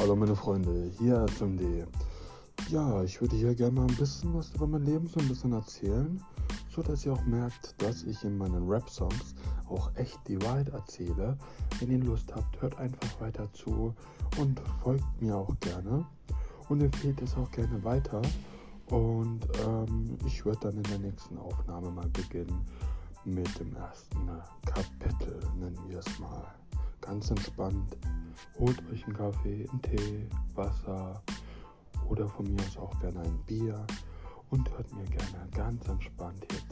Hallo meine Freunde, hier zum D. Ja, ich würde hier gerne mal ein bisschen was über mein Leben so ein bisschen erzählen, so dass ihr auch merkt, dass ich in meinen Rap-Songs auch echt die Wahrheit erzähle. Wenn ihr Lust habt, hört einfach weiter zu und folgt mir auch gerne und empfehlt es auch gerne weiter. Und ähm, ich würde dann in der nächsten Aufnahme mal beginnen mit dem ersten Kapitel, nennen wir es mal. Ganz entspannt. Holt euch einen Kaffee, einen Tee, Wasser oder von mir aus auch gerne ein Bier und hört mir gerne ganz entspannt hier.